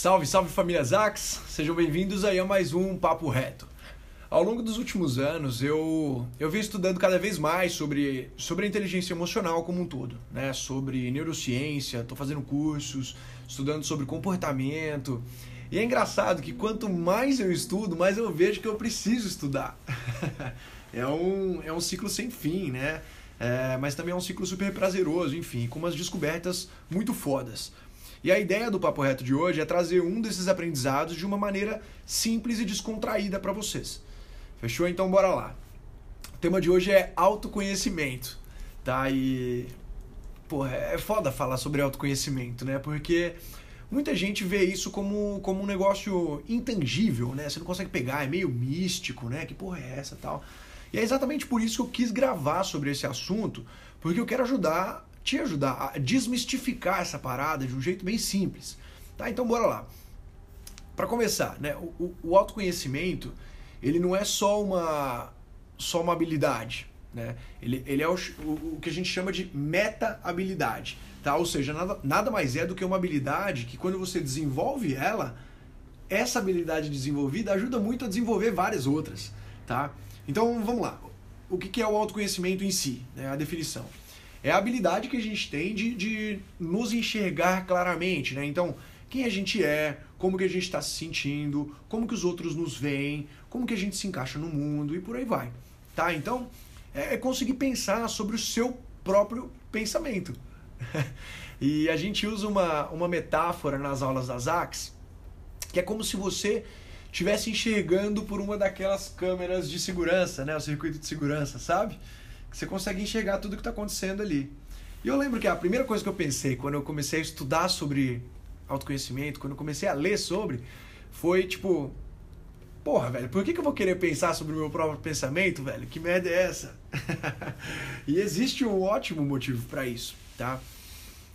Salve, salve família Zax! Sejam bem-vindos aí a mais um Papo Reto. Ao longo dos últimos anos, eu, eu venho estudando cada vez mais sobre, sobre a inteligência emocional como um todo, né? Sobre neurociência, estou fazendo cursos, estudando sobre comportamento. E é engraçado que quanto mais eu estudo, mais eu vejo que eu preciso estudar. é, um, é um ciclo sem fim, né? É, mas também é um ciclo super prazeroso, enfim, com umas descobertas muito fodas. E a ideia do Papo Reto de hoje é trazer um desses aprendizados de uma maneira simples e descontraída para vocês. Fechou? Então bora lá. O tema de hoje é autoconhecimento, tá? E porra, é foda falar sobre autoconhecimento, né? Porque muita gente vê isso como, como um negócio intangível, né? Você não consegue pegar, é meio místico, né? Que porra é essa, tal. E é exatamente por isso que eu quis gravar sobre esse assunto, porque eu quero ajudar, te ajudar a desmistificar essa parada de um jeito bem simples. Tá? Então bora lá. Para começar, né? O, o autoconhecimento ele não é só uma, só uma habilidade. Né? Ele, ele é o, o, o que a gente chama de meta-habilidade. Tá? Ou seja, nada, nada mais é do que uma habilidade que quando você desenvolve ela, essa habilidade desenvolvida ajuda muito a desenvolver várias outras. Tá? Então vamos lá. O que é o autoconhecimento em si? Né? A definição. É a habilidade que a gente tem de, de nos enxergar claramente. Né? Então, quem a gente é, como que a gente está se sentindo, como que os outros nos veem, como que a gente se encaixa no mundo e por aí vai. Tá? Então, é, é conseguir pensar sobre o seu próprio pensamento. e a gente usa uma, uma metáfora nas aulas das AX, que é como se você estivesse enxergando por uma daquelas câmeras de segurança, né? O circuito de segurança, sabe? Você consegue enxergar tudo que está acontecendo ali. E eu lembro que a primeira coisa que eu pensei quando eu comecei a estudar sobre autoconhecimento, quando eu comecei a ler sobre, foi tipo, porra, velho, por que, que eu vou querer pensar sobre o meu próprio pensamento, velho? Que merda é essa? e existe um ótimo motivo para isso, tá?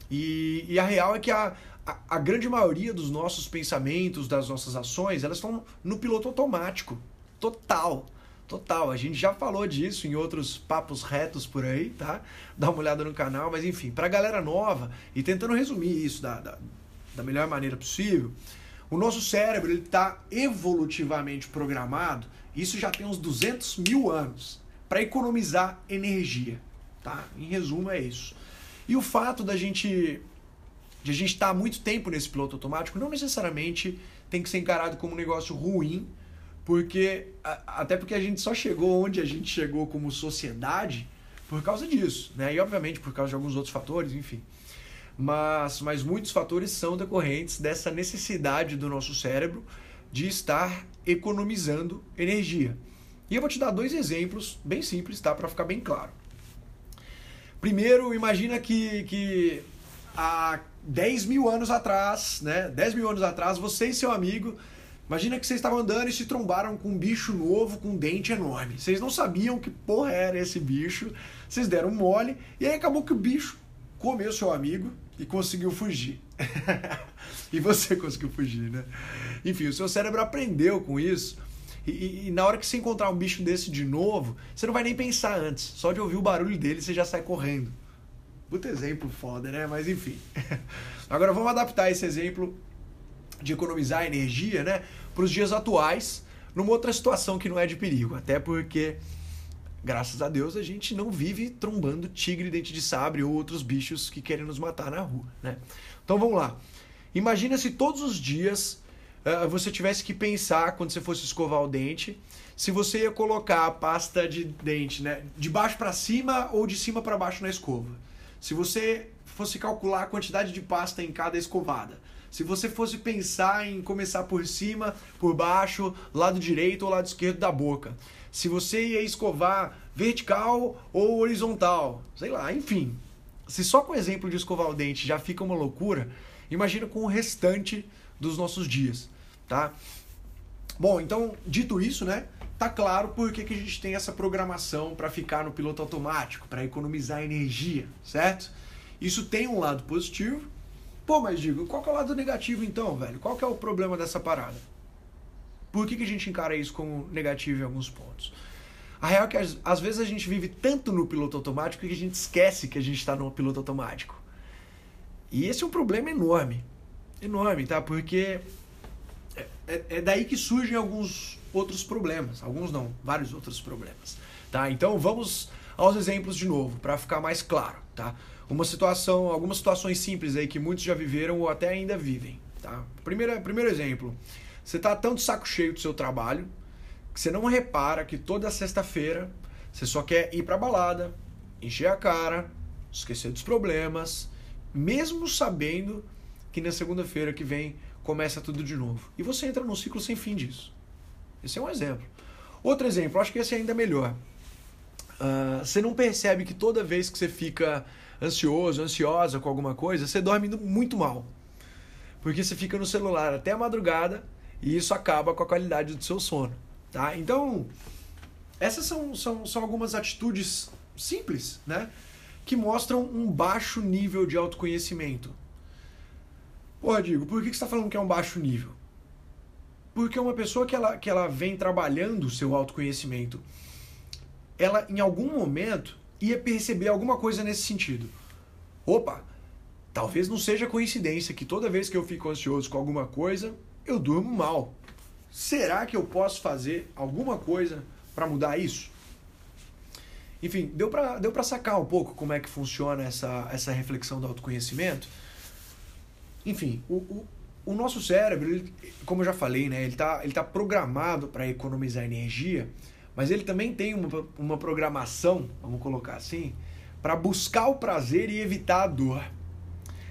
E, e, a real é que a, a, a, grande maioria dos nossos pensamentos, das nossas ações, elas estão no piloto automático. Total. Total. A gente já falou disso em outros papos retos por aí, tá? Dá uma olhada no canal, mas enfim, pra galera nova, e tentando resumir isso da, da da melhor maneira possível, o nosso cérebro está evolutivamente programado, isso já tem uns 200 mil anos, para economizar energia. Tá? Em resumo, é isso. E o fato da gente de a gente estar tá muito tempo nesse piloto automático não necessariamente tem que ser encarado como um negócio ruim, porque até porque a gente só chegou onde a gente chegou como sociedade por causa disso, né? E obviamente por causa de alguns outros fatores, enfim mas, mas muitos fatores são decorrentes dessa necessidade do nosso cérebro de estar economizando energia. E eu vou te dar dois exemplos bem simples, tá? Para ficar bem claro. Primeiro, imagina que, que há 10 mil anos atrás, né? 10 mil anos atrás, você e seu amigo, imagina que vocês estavam andando e se trombaram com um bicho novo com um dente enorme. Vocês não sabiam que porra era esse bicho, vocês deram mole, e aí acabou que o bicho comeu seu amigo e conseguiu fugir. e você conseguiu fugir, né? Enfim, o seu cérebro aprendeu com isso. E, e, e, na hora que você encontrar um bicho desse de novo, você não vai nem pensar antes. Só de ouvir o barulho dele, você já sai correndo. Puta exemplo foda, né? Mas enfim. Agora vamos adaptar esse exemplo de economizar energia, né? Para os dias atuais, numa outra situação que não é de perigo. Até porque graças a Deus, a gente não vive trombando tigre, dente de sabre ou outros bichos que querem nos matar na rua, né? Então vamos lá. Imagina se todos os dias uh, você tivesse que pensar quando você fosse escovar o dente, se você ia colocar a pasta de dente, né, de baixo para cima ou de cima para baixo na escova. Se você fosse calcular a quantidade de pasta em cada escovada. Se você fosse pensar em começar por cima, por baixo, lado direito ou lado esquerdo da boca se você ia escovar vertical ou horizontal, sei lá, enfim. Se só com o exemplo de escovar o dente já fica uma loucura, imagina com o restante dos nossos dias, tá? Bom, então, dito isso, né? Tá claro por que, que a gente tem essa programação para ficar no piloto automático, para economizar energia, certo? Isso tem um lado positivo. Pô, mas digo, qual é o lado negativo então, velho? Qual é o problema dessa parada? Por que, que a gente encara isso como negativo em alguns pontos? A real é que às, às vezes a gente vive tanto no piloto automático que a gente esquece que a gente está no piloto automático. E esse é um problema enorme. Enorme, tá? Porque é, é, é daí que surgem alguns outros problemas. Alguns não, vários outros problemas. Tá? Então vamos aos exemplos de novo, para ficar mais claro. Tá? Uma situação, algumas situações simples aí que muitos já viveram ou até ainda vivem. Tá? Primeiro, primeiro exemplo, você está tão saco cheio do seu trabalho que você não repara que toda sexta-feira você só quer ir para balada, encher a cara, esquecer dos problemas, mesmo sabendo que na segunda-feira que vem começa tudo de novo. E você entra num ciclo sem fim disso. Esse é um exemplo. Outro exemplo, acho que esse é ainda melhor. Uh, você não percebe que toda vez que você fica ansioso, ansiosa com alguma coisa, você dorme muito mal. Porque você fica no celular até a madrugada e isso acaba com a qualidade do seu sono. Tá? Então, essas são, são, são algumas atitudes simples, né? Que mostram um baixo nível de autoconhecimento. Pô, Digo, por que você está falando que é um baixo nível? Porque uma pessoa que ela, que ela vem trabalhando o seu autoconhecimento, ela em algum momento ia perceber alguma coisa nesse sentido. Opa, talvez não seja coincidência que toda vez que eu fico ansioso com alguma coisa, eu durmo mal. Será que eu posso fazer alguma coisa para mudar isso? Enfim, deu para deu sacar um pouco como é que funciona essa, essa reflexão do autoconhecimento? Enfim, o, o, o nosso cérebro, ele, como eu já falei, né, ele está ele tá programado para economizar energia, mas ele também tem uma, uma programação, vamos colocar assim, para buscar o prazer e evitar a dor.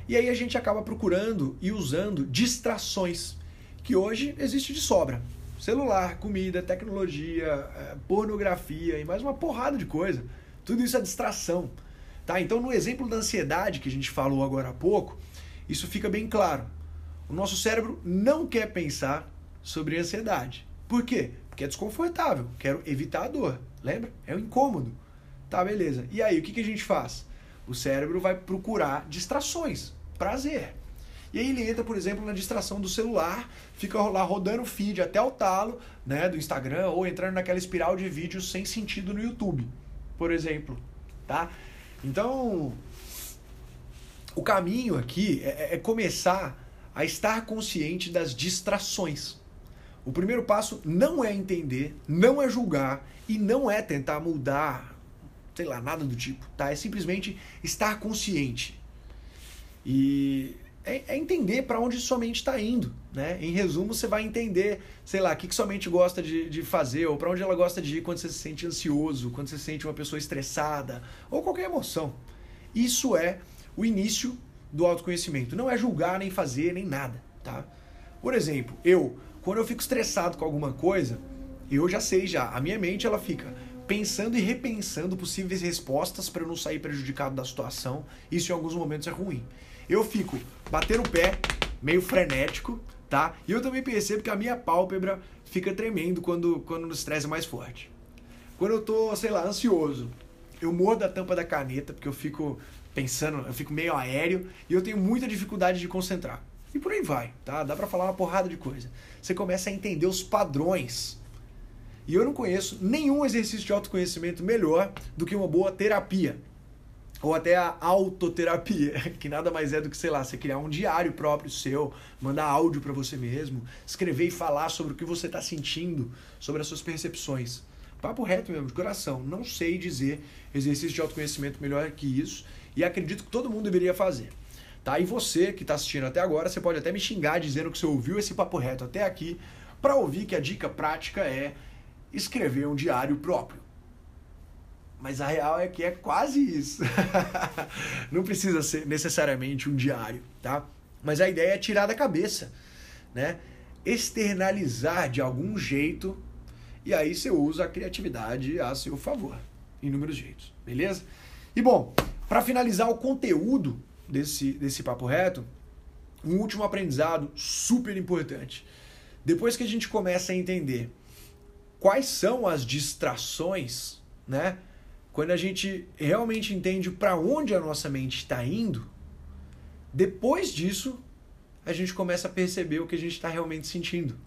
E aí a gente acaba procurando e usando distrações, que hoje existe de sobra. Celular, comida, tecnologia, é, pornografia e mais uma porrada de coisa. Tudo isso é distração. Tá? Então, no exemplo da ansiedade que a gente falou agora há pouco, isso fica bem claro. O nosso cérebro não quer pensar sobre ansiedade. Por quê? Porque é desconfortável. Quero evitar a dor. Lembra? É um incômodo. Tá, beleza. E aí, o que, que a gente faz? O cérebro vai procurar distrações, prazer. E aí ele entra, por exemplo, na distração do celular, fica lá rodando o feed até o talo, né, do Instagram, ou entrando naquela espiral de vídeos sem sentido no YouTube, por exemplo, tá? Então, o caminho aqui é, é, é começar a estar consciente das distrações. O primeiro passo não é entender, não é julgar e não é tentar mudar, sei lá, nada do tipo, tá? É simplesmente estar consciente. E é, é entender para onde sua mente está indo, né? Em resumo, você vai entender, sei lá, o que, que sua mente gosta de, de fazer, ou para onde ela gosta de ir quando você se sente ansioso, quando você se sente uma pessoa estressada, ou qualquer emoção. Isso é o início do autoconhecimento. Não é julgar, nem fazer, nem nada, tá? Por exemplo, eu, quando eu fico estressado com alguma coisa, eu já sei já, a minha mente ela fica pensando e repensando possíveis respostas para eu não sair prejudicado da situação. Isso em alguns momentos é ruim. Eu fico batendo o pé, meio frenético, tá? E eu também percebo que a minha pálpebra fica tremendo quando, quando o estresse é mais forte. Quando eu tô, sei lá, ansioso, eu mordo a tampa da caneta, porque eu fico pensando, eu fico meio aéreo e eu tenho muita dificuldade de concentrar. E por aí vai, tá? Dá para falar uma porrada de coisa. Você começa a entender os padrões. E eu não conheço nenhum exercício de autoconhecimento melhor do que uma boa terapia. Ou até a autoterapia, que nada mais é do que, sei lá, você criar um diário próprio seu, mandar áudio para você mesmo, escrever e falar sobre o que você está sentindo, sobre as suas percepções. Papo reto mesmo, de coração. Não sei dizer exercício de autoconhecimento melhor que isso e acredito que todo mundo deveria fazer. Tá? E você que está assistindo até agora, você pode até me xingar dizendo que você ouviu esse papo reto até aqui para ouvir que a dica prática é escrever um diário próprio. Mas a real é que é quase isso. Não precisa ser necessariamente um diário, tá? Mas a ideia é tirar da cabeça, né? Externalizar de algum jeito e aí você usa a criatividade a seu favor, inúmeros jeitos, beleza? E bom, para finalizar o conteúdo desse, desse papo reto, um último aprendizado super importante. Depois que a gente começa a entender quais são as distrações, né? Quando a gente realmente entende para onde a nossa mente está indo, depois disso a gente começa a perceber o que a gente está realmente sentindo,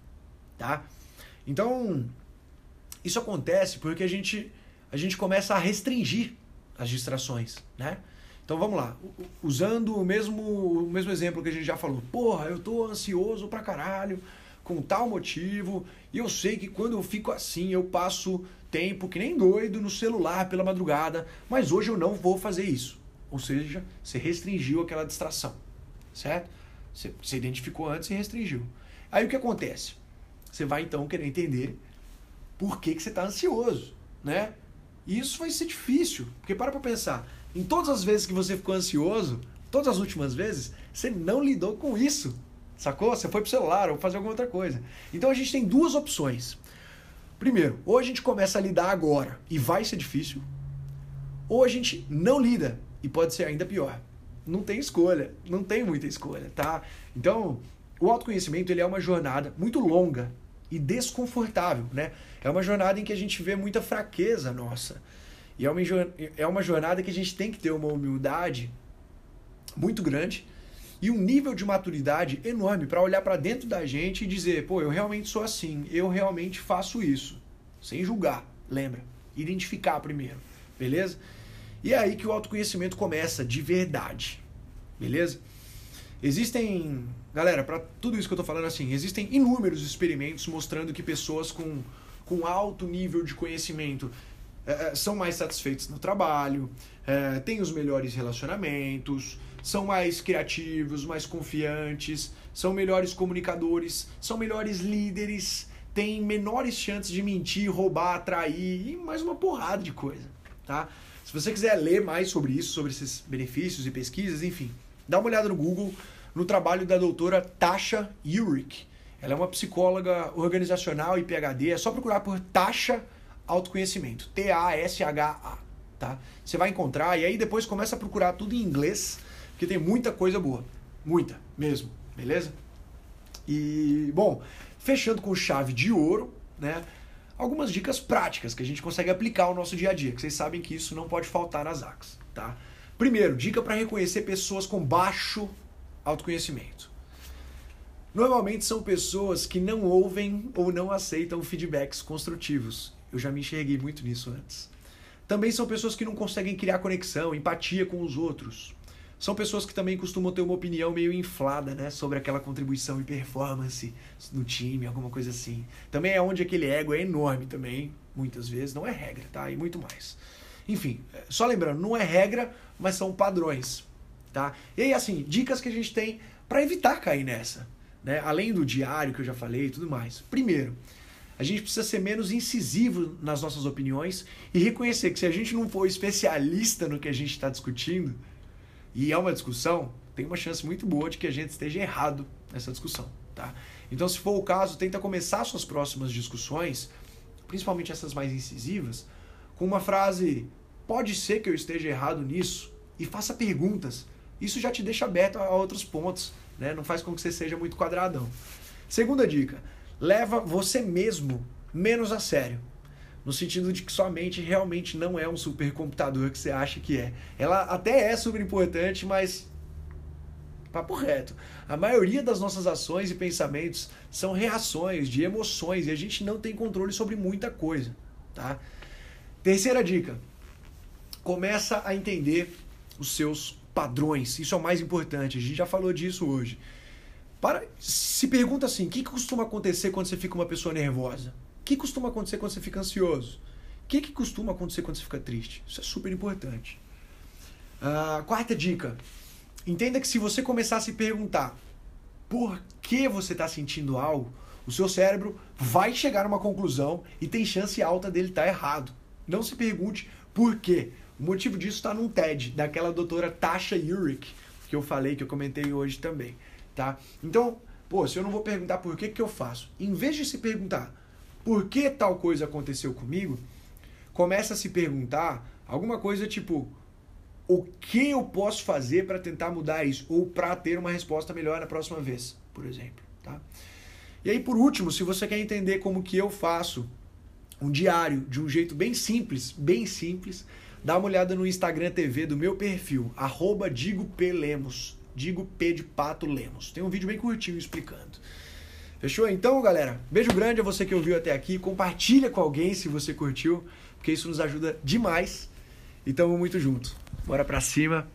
tá? Então isso acontece porque a gente a gente começa a restringir as distrações, né? Então vamos lá, usando o mesmo, o mesmo exemplo que a gente já falou. Porra, eu tô ansioso pra caralho, com tal motivo, e eu sei que quando eu fico assim, eu passo tempo que nem doido no celular pela madrugada, mas hoje eu não vou fazer isso. Ou seja, você restringiu aquela distração, certo? Você, você identificou antes e restringiu. Aí o que acontece? Você vai então querer entender por que, que você está ansioso, né? E isso vai ser difícil, porque para para pensar, em todas as vezes que você ficou ansioso, todas as últimas vezes, você não lidou com isso. Sacou? Você foi pro celular ou fazer alguma outra coisa. Então a gente tem duas opções. Primeiro, ou a gente começa a lidar agora e vai ser difícil, ou a gente não lida e pode ser ainda pior. Não tem escolha, não tem muita escolha, tá? Então, o autoconhecimento ele é uma jornada muito longa e desconfortável, né? É uma jornada em que a gente vê muita fraqueza nossa. E é uma, é uma jornada que a gente tem que ter uma humildade muito grande e um nível de maturidade enorme para olhar para dentro da gente e dizer, pô, eu realmente sou assim, eu realmente faço isso, sem julgar, lembra? Identificar primeiro, beleza? E é aí que o autoconhecimento começa de verdade, beleza? Existem, galera, para tudo isso que eu tô falando assim, existem inúmeros experimentos mostrando que pessoas com, com alto nível de conhecimento é, são mais satisfeitos no trabalho, é, têm os melhores relacionamentos, são mais criativos, mais confiantes, são melhores comunicadores, são melhores líderes, têm menores chances de mentir, roubar, atrair e mais uma porrada de coisa, tá? Se você quiser ler mais sobre isso, sobre esses benefícios e pesquisas, enfim, dá uma olhada no Google, no trabalho da doutora Tasha Eurich. Ela é uma psicóloga organizacional e PhD, é só procurar por Tasha autoconhecimento. T-A-S-H-A. Tá? Você vai encontrar e aí depois começa a procurar tudo em inglês, porque tem muita coisa boa. Muita, mesmo. Beleza? E, bom, fechando com chave de ouro, né? Algumas dicas práticas que a gente consegue aplicar ao nosso dia a dia, que vocês sabem que isso não pode faltar nas ACs, tá? Primeiro, dica para reconhecer pessoas com baixo autoconhecimento. Normalmente são pessoas que não ouvem ou não aceitam feedbacks construtivos. Eu já me enxerguei muito nisso antes. Também são pessoas que não conseguem criar conexão, empatia com os outros. São pessoas que também costumam ter uma opinião meio inflada, né, sobre aquela contribuição e performance no time, alguma coisa assim. Também é onde aquele ego é enorme também, muitas vezes, não é regra, tá? E muito mais. Enfim, é, só lembrando, não é regra, mas são padrões, tá? E aí, assim, dicas que a gente tem para evitar cair nessa, né? Além do diário que eu já falei e tudo mais. Primeiro, a gente precisa ser menos incisivo nas nossas opiniões e reconhecer que se a gente não for especialista no que a gente está discutindo, e é uma discussão, tem uma chance muito boa de que a gente esteja errado nessa discussão. Tá? Então, se for o caso, tenta começar suas próximas discussões, principalmente essas mais incisivas, com uma frase: pode ser que eu esteja errado nisso? E faça perguntas. Isso já te deixa aberto a outros pontos, né? não faz com que você seja muito quadradão. Segunda dica: leva você mesmo menos a sério. No sentido de que sua mente realmente não é um supercomputador que você acha que é. Ela até é super importante, mas. Papo reto. A maioria das nossas ações e pensamentos são reações de emoções e a gente não tem controle sobre muita coisa. Tá? Terceira dica: começa a entender os seus padrões. Isso é o mais importante. A gente já falou disso hoje. Para, se pergunta assim: o que costuma acontecer quando você fica uma pessoa nervosa? O que costuma acontecer quando você fica ansioso? O que, que costuma acontecer quando você fica triste? Isso é super importante. Uh, quarta dica: entenda que se você começar a se perguntar por que você está sentindo algo, o seu cérebro vai chegar a uma conclusão e tem chance alta dele estar tá errado. Não se pergunte por quê. O motivo disso está num TED daquela doutora Tasha Eurich, que eu falei, que eu comentei hoje também tá? Então, pô, se eu não vou perguntar por que que eu faço, em vez de se perguntar por que tal coisa aconteceu comigo, começa a se perguntar alguma coisa tipo o que eu posso fazer para tentar mudar isso ou para ter uma resposta melhor na próxima vez, por exemplo, tá? E aí por último, se você quer entender como que eu faço um diário de um jeito bem simples, bem simples, dá uma olhada no Instagram TV do meu perfil, arroba Digo P. Lemos. Digo P de Pato Lemos. Tem um vídeo bem curtinho explicando. Fechou? Então, galera, beijo grande a você que ouviu até aqui. Compartilha com alguém se você curtiu, porque isso nos ajuda demais. E tamo muito junto. Bora pra cima.